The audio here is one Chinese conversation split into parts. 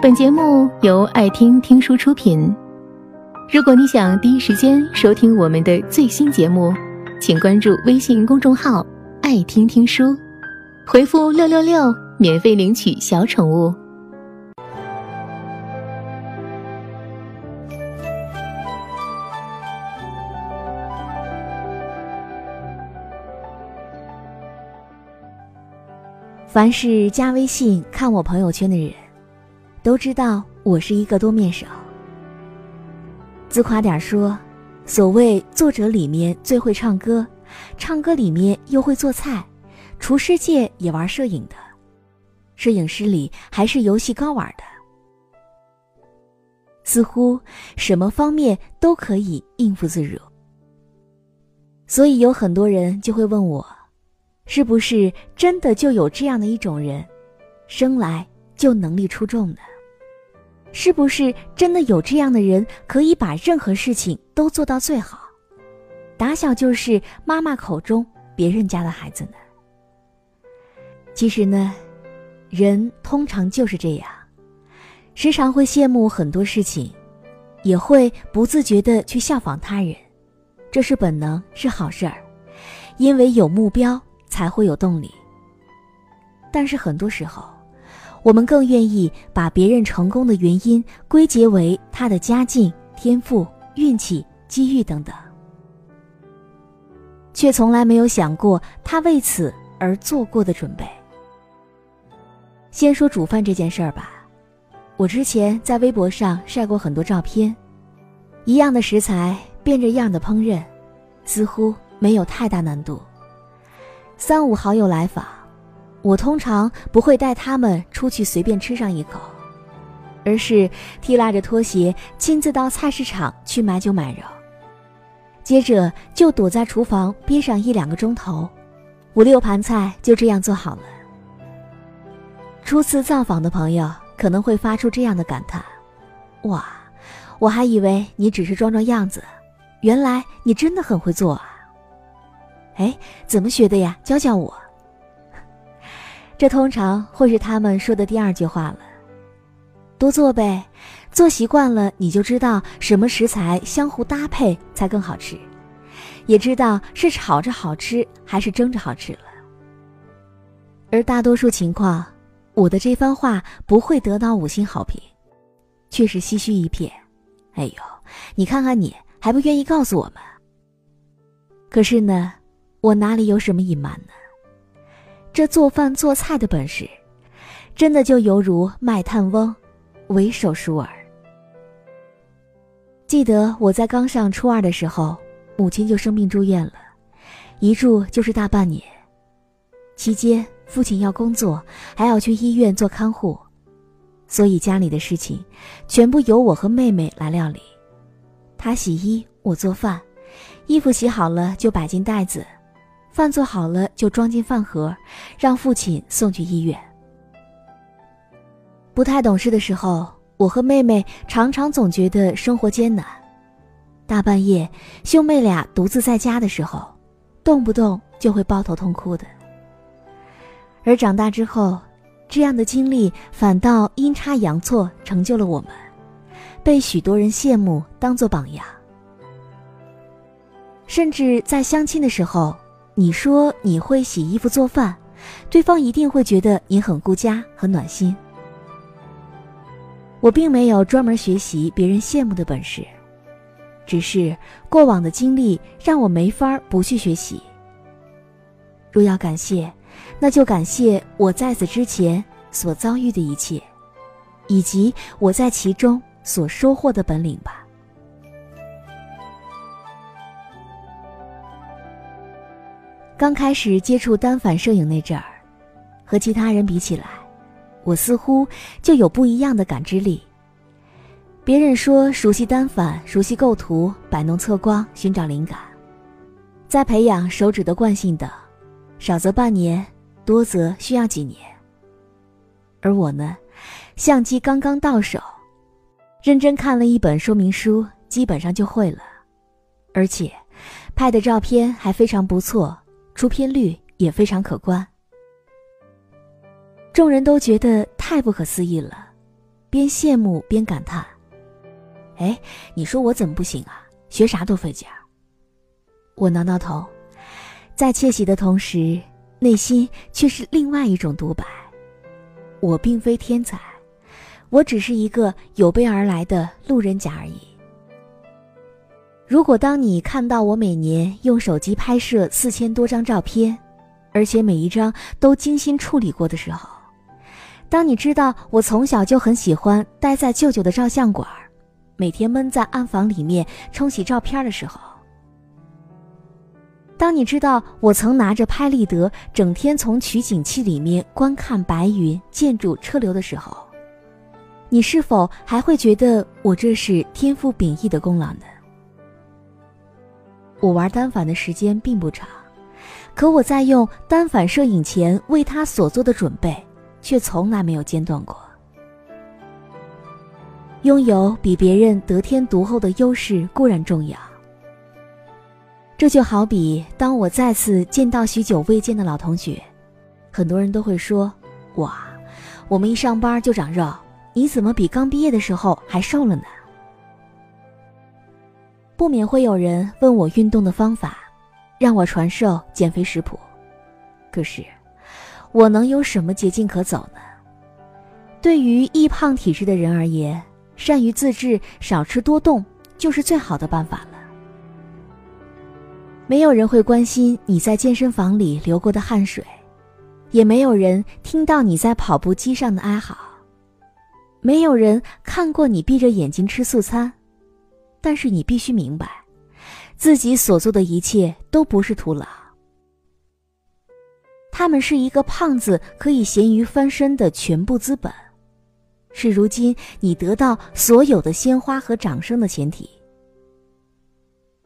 本节目由爱听听书出品。如果你想第一时间收听我们的最新节目，请关注微信公众号“爱听听书”，回复“六六六”免费领取小宠物。凡是加微信看我朋友圈的人，都知道我是一个多面手。自夸点说，所谓作者里面最会唱歌，唱歌里面又会做菜，厨师界也玩摄影的，摄影师里还是游戏高玩的，似乎什么方面都可以应付自如。所以有很多人就会问我。是不是真的就有这样的一种人，生来就能力出众的？是不是真的有这样的人，可以把任何事情都做到最好，打小就是妈妈口中别人家的孩子呢？其实呢，人通常就是这样，时常会羡慕很多事情，也会不自觉的去效仿他人，这是本能，是好事儿，因为有目标。才会有动力。但是很多时候，我们更愿意把别人成功的原因归结为他的家境、天赋、运气、机遇等等，却从来没有想过他为此而做过的准备。先说煮饭这件事儿吧，我之前在微博上晒过很多照片，一样的食材变着样的烹饪，似乎没有太大难度。三五好友来访，我通常不会带他们出去随便吃上一口，而是提拉着拖鞋亲自到菜市场去买酒买肉，接着就躲在厨房憋上一两个钟头，五六盘菜就这样做好了。初次造访的朋友可能会发出这样的感叹：“哇，我还以为你只是装装样子，原来你真的很会做啊！”哎，怎么学的呀？教教我。这通常会是他们说的第二句话了。多做呗，做习惯了，你就知道什么食材相互搭配才更好吃，也知道是炒着好吃还是蒸着好吃了。而大多数情况，我的这番话不会得到五星好评，却是唏嘘一片。哎呦，你看看你，还不愿意告诉我们？可是呢？我哪里有什么隐瞒呢？这做饭做菜的本事，真的就犹如卖炭翁，为手熟耳。记得我在刚上初二的时候，母亲就生病住院了，一住就是大半年。期间父亲要工作，还要去医院做看护，所以家里的事情全部由我和妹妹来料理。她洗衣，我做饭，衣服洗好了就摆进袋子。饭做好了就装进饭盒，让父亲送去医院。不太懂事的时候，我和妹妹常常总觉得生活艰难。大半夜，兄妹俩独自在家的时候，动不动就会抱头痛哭的。而长大之后，这样的经历反倒阴差阳错成就了我们，被许多人羡慕，当做榜样。甚至在相亲的时候。你说你会洗衣服做饭，对方一定会觉得你很顾家、很暖心。我并没有专门学习别人羡慕的本事，只是过往的经历让我没法不去学习。若要感谢，那就感谢我在此之前所遭遇的一切，以及我在其中所收获的本领吧。刚开始接触单反摄影那阵儿，和其他人比起来，我似乎就有不一样的感知力。别人说熟悉单反、熟悉构图、摆弄测光、寻找灵感，再培养手指的惯性等，少则半年，多则需要几年。而我呢，相机刚刚到手，认真看了一本说明书，基本上就会了，而且拍的照片还非常不错。出片率也非常可观，众人都觉得太不可思议了。边羡慕边感叹：“哎，你说我怎么不行啊？学啥都费劲儿。”我挠挠头，在窃喜的同时，内心却是另外一种独白：我并非天才，我只是一个有备而来的路人甲而已。如果当你看到我每年用手机拍摄四千多张照片，而且每一张都精心处理过的时候，当你知道我从小就很喜欢待在舅舅的照相馆，每天闷在暗房里面冲洗照片的时候，当你知道我曾拿着拍立得整天从取景器里面观看白云、建筑、车流的时候，你是否还会觉得我这是天赋秉异的功劳呢？我玩单反的时间并不长，可我在用单反摄影前为他所做的准备，却从来没有间断过。拥有比别人得天独厚的优势固然重要，这就好比当我再次见到许久未见的老同学，很多人都会说：“哇，我们一上班就长肉，你怎么比刚毕业的时候还瘦了呢？”不免会有人问我运动的方法，让我传授减肥食谱。可是，我能有什么捷径可走呢？对于易胖体质的人而言，善于自制、少吃多动就是最好的办法了。没有人会关心你在健身房里流过的汗水，也没有人听到你在跑步机上的哀嚎，没有人看过你闭着眼睛吃素餐。但是你必须明白，自己所做的一切都不是徒劳。他们是一个胖子可以咸鱼翻身的全部资本，是如今你得到所有的鲜花和掌声的前提。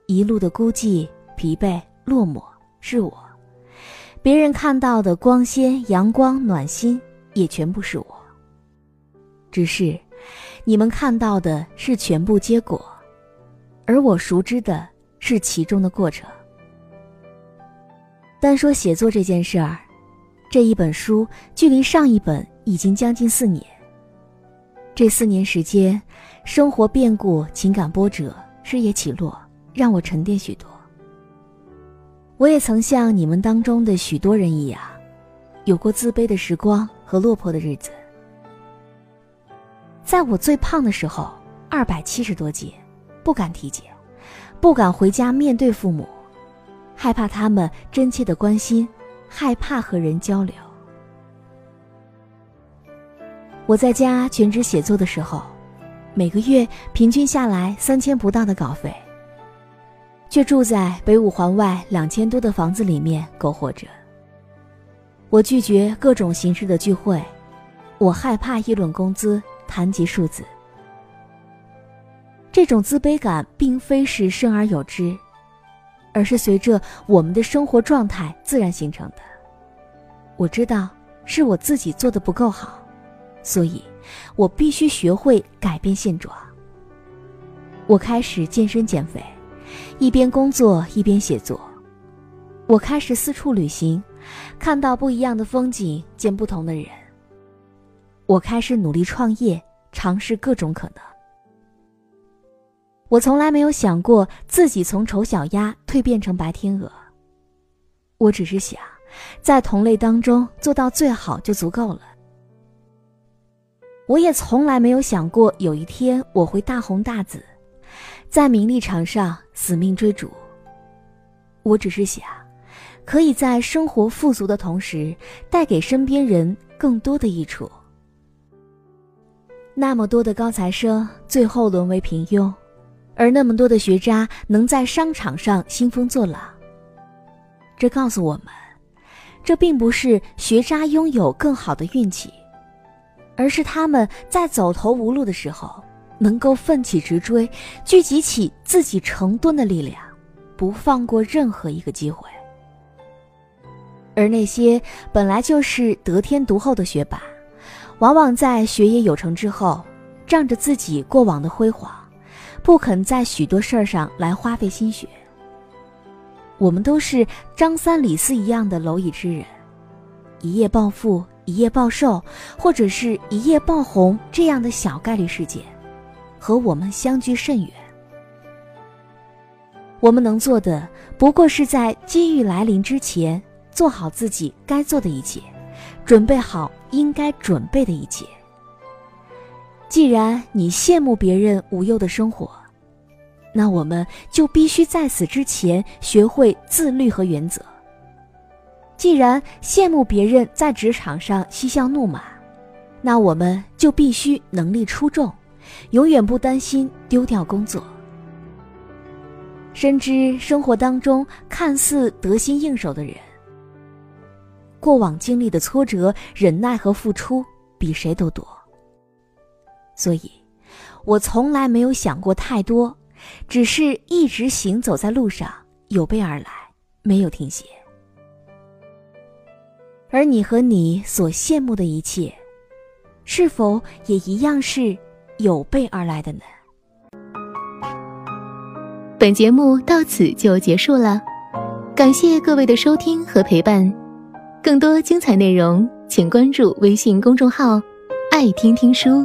一路的孤寂、疲惫、落寞是我，别人看到的光鲜、阳光、暖心也全部是我。只是，你们看到的是全部结果。而我熟知的是其中的过程。单说写作这件事儿，这一本书距离上一本已经将近四年。这四年时间，生活变故、情感波折、事业起落，让我沉淀许多。我也曾像你们当中的许多人一样，有过自卑的时光和落魄的日子。在我最胖的时候，二百七十多斤。不敢体检，不敢回家面对父母，害怕他们真切的关心，害怕和人交流。我在家全职写作的时候，每个月平均下来三千不到的稿费，却住在北五环外两千多的房子里面苟活着。我拒绝各种形式的聚会，我害怕议论工资，谈及数字。这种自卑感并非是生而有之，而是随着我们的生活状态自然形成的。我知道是我自己做的不够好，所以我必须学会改变现状。我开始健身减肥，一边工作一边写作。我开始四处旅行，看到不一样的风景，见不同的人。我开始努力创业，尝试各种可能。我从来没有想过自己从丑小鸭蜕变成白天鹅。我只是想，在同类当中做到最好就足够了。我也从来没有想过有一天我会大红大紫，在名利场上死命追逐。我只是想，可以在生活富足的同时，带给身边人更多的益处。那么多的高材生，最后沦为平庸。而那么多的学渣能在商场上兴风作浪，这告诉我们，这并不是学渣拥有更好的运气，而是他们在走投无路的时候，能够奋起直追，聚集起自己成吨的力量，不放过任何一个机会。而那些本来就是得天独厚的学霸，往往在学业有成之后，仗着自己过往的辉煌。不肯在许多事儿上来花费心血。我们都是张三李四一样的蝼蚁之人，一夜暴富，一夜暴瘦，或者是一夜爆红这样的小概率事件，和我们相距甚远。我们能做的，不过是在机遇来临之前，做好自己该做的一切，准备好应该准备的一切。既然你羡慕别人无忧的生活，那我们就必须在此之前学会自律和原则。既然羡慕别人在职场上嬉笑怒骂，那我们就必须能力出众，永远不担心丢掉工作。深知生活当中看似得心应手的人，过往经历的挫折、忍耐和付出比谁都多。所以，我从来没有想过太多，只是一直行走在路上，有备而来，没有停歇。而你和你所羡慕的一切，是否也一样是有备而来的呢？本节目到此就结束了，感谢各位的收听和陪伴。更多精彩内容，请关注微信公众号“爱听听书”，